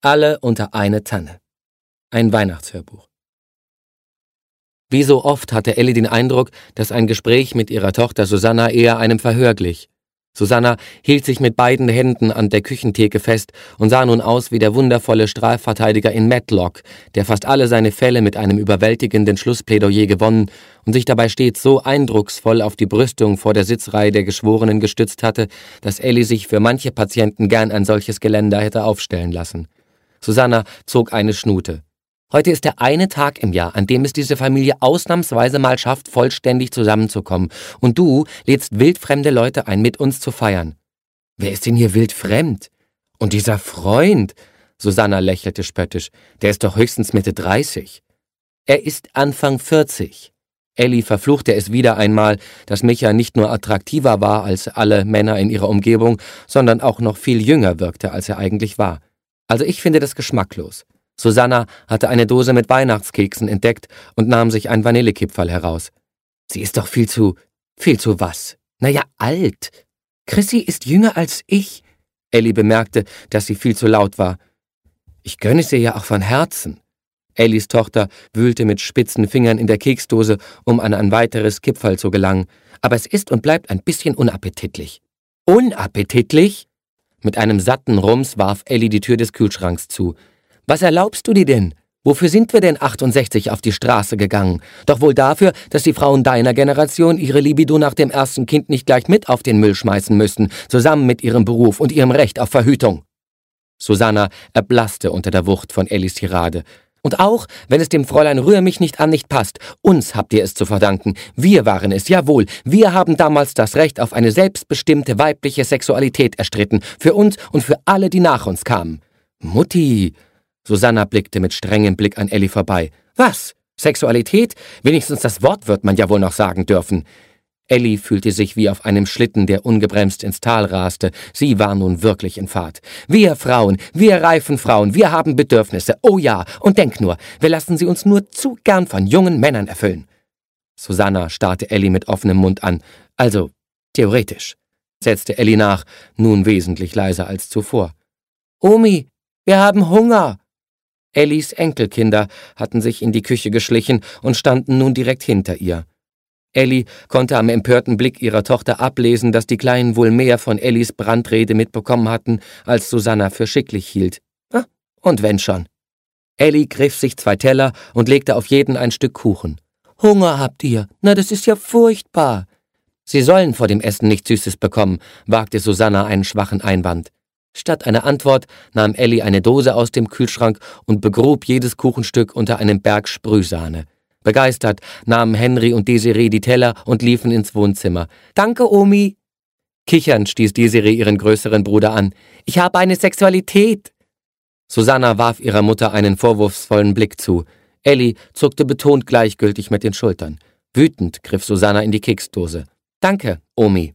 Alle unter eine Tanne. Ein Weihnachtshörbuch. Wie so oft hatte Ellie den Eindruck, dass ein Gespräch mit ihrer Tochter Susanna eher einem Verhör glich. Susanna hielt sich mit beiden Händen an der Küchentheke fest und sah nun aus wie der wundervolle Strafverteidiger in Matlock, der fast alle seine Fälle mit einem überwältigenden Schlussplädoyer gewonnen und sich dabei stets so eindrucksvoll auf die Brüstung vor der Sitzreihe der Geschworenen gestützt hatte, dass Ellie sich für manche Patienten gern ein solches Geländer hätte aufstellen lassen. Susanna zog eine Schnute. Heute ist der eine Tag im Jahr, an dem es diese Familie ausnahmsweise mal schafft, vollständig zusammenzukommen. Und du lädst wildfremde Leute ein, mit uns zu feiern. Wer ist denn hier wildfremd? Und dieser Freund? Susanna lächelte spöttisch. Der ist doch höchstens Mitte 30. Er ist Anfang 40. Ellie verfluchte es wieder einmal, dass Micha nicht nur attraktiver war als alle Männer in ihrer Umgebung, sondern auch noch viel jünger wirkte, als er eigentlich war. Also ich finde das geschmacklos. Susanna hatte eine Dose mit Weihnachtskeksen entdeckt und nahm sich ein Vanillekipferl heraus. Sie ist doch viel zu, viel zu was? Naja, alt. Chrissy ist jünger als ich. Ellie bemerkte, dass sie viel zu laut war. Ich gönne es ihr ja auch von Herzen. Ellies Tochter wühlte mit spitzen Fingern in der Keksdose, um an ein weiteres Kipferl zu gelangen. Aber es ist und bleibt ein bisschen unappetitlich. Unappetitlich? Mit einem satten Rums warf Ellie die Tür des Kühlschranks zu. Was erlaubst du dir denn? Wofür sind wir denn 68 auf die Straße gegangen? Doch wohl dafür, dass die Frauen deiner Generation ihre Libido nach dem ersten Kind nicht gleich mit auf den Müll schmeißen müssten, zusammen mit ihrem Beruf und ihrem Recht auf Verhütung. Susanna erblasste unter der Wucht von Ellis Tirade. Und auch, wenn es dem Fräulein Rühr mich nicht an nicht passt, uns habt ihr es zu verdanken. Wir waren es, jawohl. Wir haben damals das Recht auf eine selbstbestimmte weibliche Sexualität erstritten. Für uns und für alle, die nach uns kamen. Mutti, Susanna blickte mit strengem Blick an Ellie vorbei. Was? Sexualität? Wenigstens das Wort wird man ja wohl noch sagen dürfen. Ellie fühlte sich wie auf einem Schlitten, der ungebremst ins Tal raste. Sie war nun wirklich in Fahrt. Wir Frauen, wir reifen Frauen, wir haben Bedürfnisse. Oh ja, und denk nur, wir lassen sie uns nur zu gern von jungen Männern erfüllen. Susanna starrte Ellie mit offenem Mund an. Also, theoretisch, setzte Ellie nach, nun wesentlich leiser als zuvor. Omi, wir haben Hunger. Ellis Enkelkinder hatten sich in die Küche geschlichen und standen nun direkt hinter ihr. Ellie konnte am empörten Blick ihrer Tochter ablesen, dass die Kleinen wohl mehr von Ellis Brandrede mitbekommen hatten, als Susanna für schicklich hielt. Ah, und wenn schon. Ellie griff sich zwei Teller und legte auf jeden ein Stück Kuchen. Hunger habt ihr? Na, das ist ja furchtbar. Sie sollen vor dem Essen nichts Süßes bekommen, wagte Susanna einen schwachen Einwand. Statt einer Antwort nahm Ellie eine Dose aus dem Kühlschrank und begrub jedes Kuchenstück unter einem Berg Sprühsahne. Begeistert nahmen Henry und Desiree die Teller und liefen ins Wohnzimmer. Danke, Omi. Kichernd stieß Desiree ihren größeren Bruder an. Ich habe eine Sexualität. Susanna warf ihrer Mutter einen vorwurfsvollen Blick zu. Ellie zuckte betont gleichgültig mit den Schultern. Wütend griff Susanna in die Keksdose. Danke, Omi.